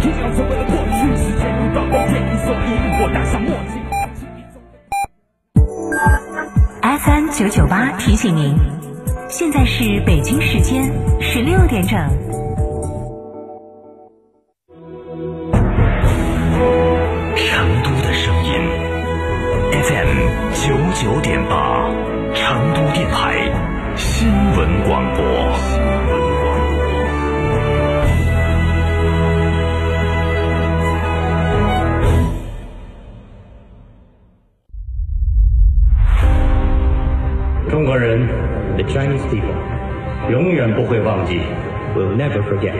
天要成为了过去，时间如刀锋剑影，所以我戴上墨镜。FM 九九八提醒您，现在是北京时间十六点整。成都的声音，FM 九点八，成都电台新闻广播。中国人，the Chinese people，永远不会忘记，will never forget，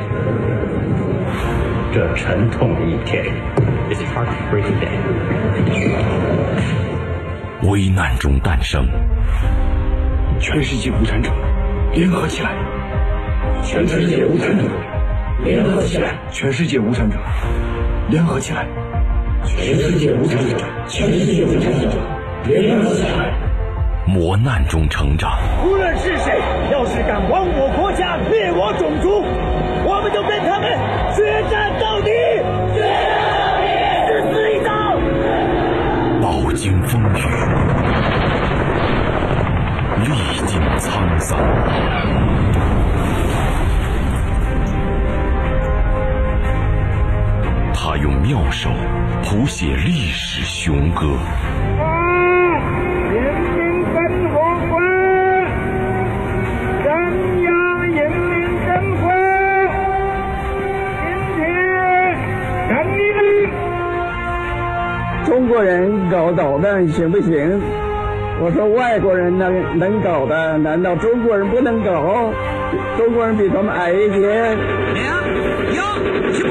这沉痛的一天，this heartbreaking day。危难中诞生，全世界无产者，联合起来！全世界无产者，联合起来！全世界无产者，联合起来！全世界无产者，全世界无产者，联合起来！磨难中成长，无论是谁，要是敢亡我国家、灭我种族，我们就跟他们决战到底！决战到底！誓死一刀！饱经风雨，历尽沧桑，他用妙手谱写历史雄歌。中国人搞导弹行不行？我说外国人能能搞的，难道中国人不能搞？中国人比他们矮一些。两、幺、起步。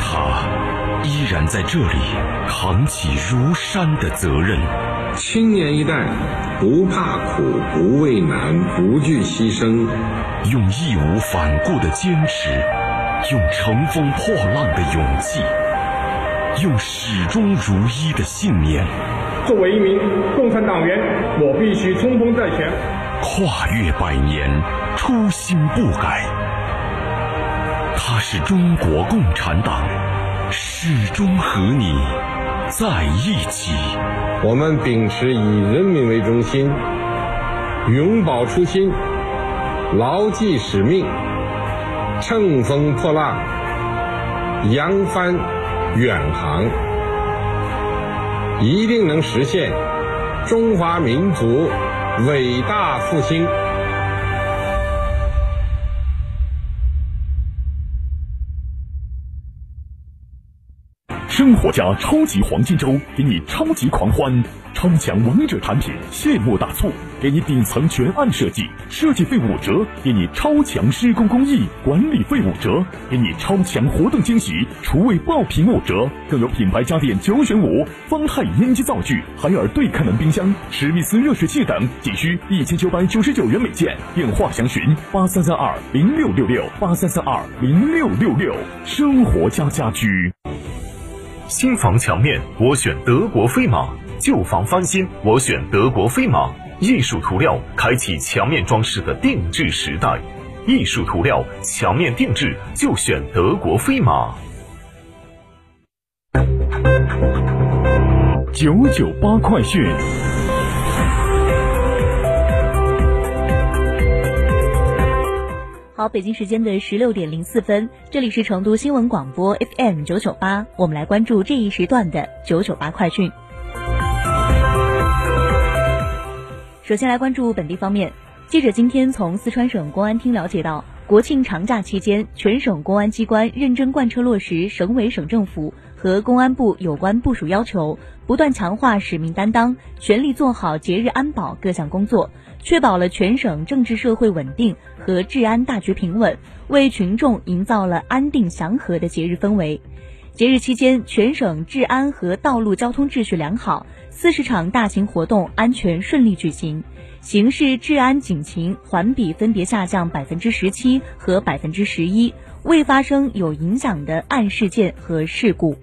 他依然在这里扛起如山的责任。青年一代不怕苦，不畏难，不惧牺牲，用义无反顾的坚持，用乘风破浪的勇气，用始终如一的信念，作为一名共产党员，我必须冲锋在前。跨越百年，初心不改。他是中国共产党，始终和你在一起。我们秉持以人民为中心，永葆初心，牢记使命，乘风破浪，扬帆远航，一定能实现中华民族伟大复兴。生活家超级黄金周给你超级狂欢，超强王者产品谢幕大促，给你顶层全案设计，设计费五折，给你超强施工工艺，管理费五折，给你超强活动惊喜，厨卫爆品五折，更有品牌家电九选五，方太烟机灶具，海尔对开门冰箱，史密斯热水器等，仅需一千九百九十九元每件，电话详询八三三二零六六六八三三二零六六六，生活家家居。新房墙面，我选德国飞马；旧房翻新，我选德国飞马。艺术涂料开启墙面装饰的定制时代，艺术涂料墙面定制就选德国飞马。九九八快讯。好，北京时间的十六点零四分，这里是成都新闻广播 FM 九九八，我们来关注这一时段的九九八快讯。首先来关注本地方面，记者今天从四川省公安厅了解到，国庆长假期间，全省公安机关认真贯彻落实省委省政府和公安部有关部署要求，不断强化使命担当，全力做好节日安保各项工作。确保了全省政治社会稳定和治安大局平稳，为群众营造了安定祥和的节日氛围。节日期间，全省治安和道路交通秩序良好，四十场大型活动安全顺利举行，刑事治安警情环比分别下降百分之十七和百分之十一，未发生有影响的案事件和事故。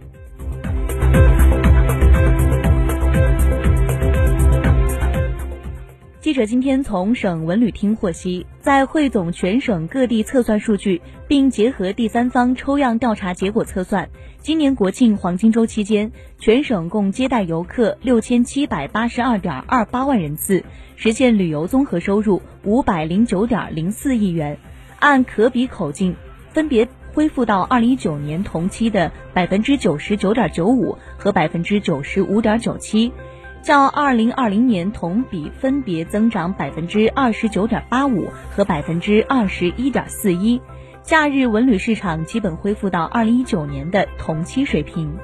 记者今天从省文旅厅获悉，在汇总全省各地测算数据，并结合第三方抽样调查结果测算，今年国庆黄金周期间，全省共接待游客六千七百八十二点二八万人次，实现旅游综合收入五百零九点零四亿元，按可比口径，分别恢复到二零一九年同期的百分之九十九点九五和百分之九十五点九七。较二零二零年同比分别增长百分之二十九点八五和百分之二十一点四一，假日文旅市场基本恢复到二零一九年的同期水平。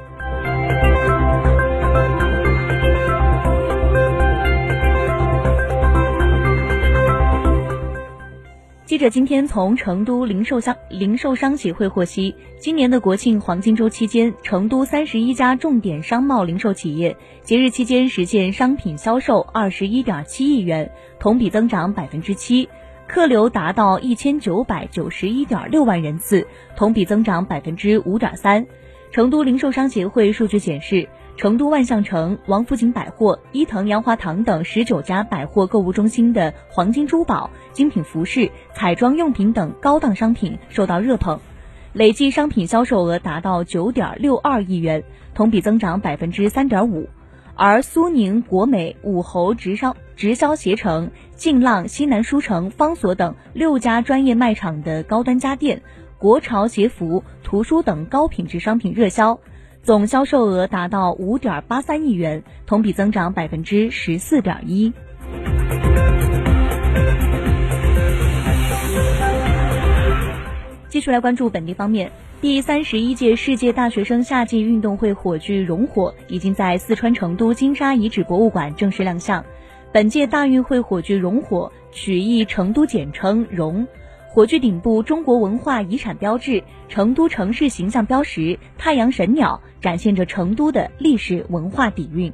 者今天从成都零售商零售商协会获悉，今年的国庆黄金周期间，成都三十一家重点商贸零售企业节日期间实现商品销售二十一点七亿元，同比增长百分之七，客流达到一千九百九十一点六万人次，同比增长百分之五点三。成都零售商协会数据显示。成都万象城、王府井百货、伊藤洋华堂等十九家百货购物中心的黄金珠宝、精品服饰、彩妆用品等高档商品受到热捧，累计商品销售额达到九点六二亿元，同比增长百分之三点五。而苏宁、国美、武侯直销直销携程、劲浪、西南书城、方所等六家专业卖场的高端家电、国潮鞋服、图书等高品质商品热销。总销售额达到五点八三亿元，同比增长百分之十四点一。继续来关注本地方面，第三十一届世界大学生夏季运动会火炬熔火已经在四川成都金沙遗址博物馆正式亮相。本届大运会火炬熔火取意成都简称“熔”。火炬顶部中国文化遗产标志、成都城市形象标识太阳神鸟，展现着成都的历史文化底蕴。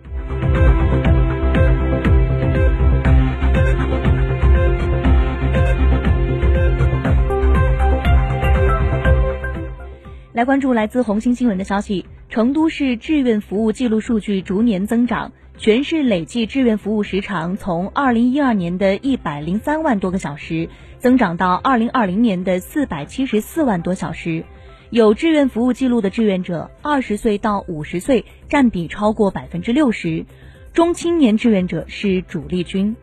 来关注来自红星新闻的消息：成都市志愿服务记录数据逐年增长。全市累计志愿服务时长从二零一二年的一百零三万多个小时，增长到二零二零年的四百七十四万多小时。有志愿服务记录的志愿者，二十岁到五十岁占比超过百分之六十，中青年志愿者是主力军。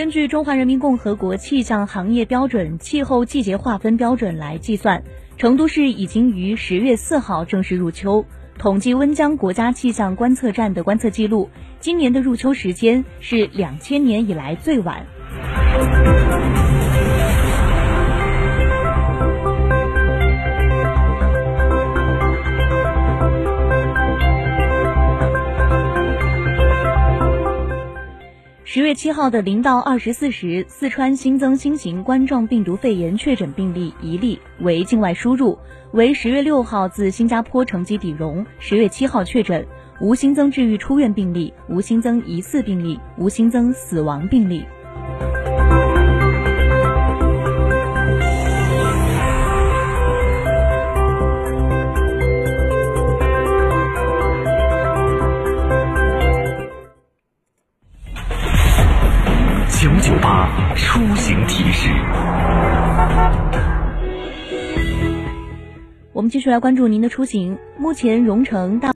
根据中华人民共和国气象行业标准气候季节划分标准来计算，成都市已经于十月四号正式入秋。统计温江国家气象观测站的观测记录，今年的入秋时间是两千年以来最晚。月七号的零到二十四时，四川新增新型冠状病毒肺炎确诊病例一例，为境外输入，为十月六号自新加坡乘机抵蓉，十月七号确诊，无新增治愈出院病例，无新增疑似病例，无新增死亡病例。续来关注您的出行。目前，蓉城大。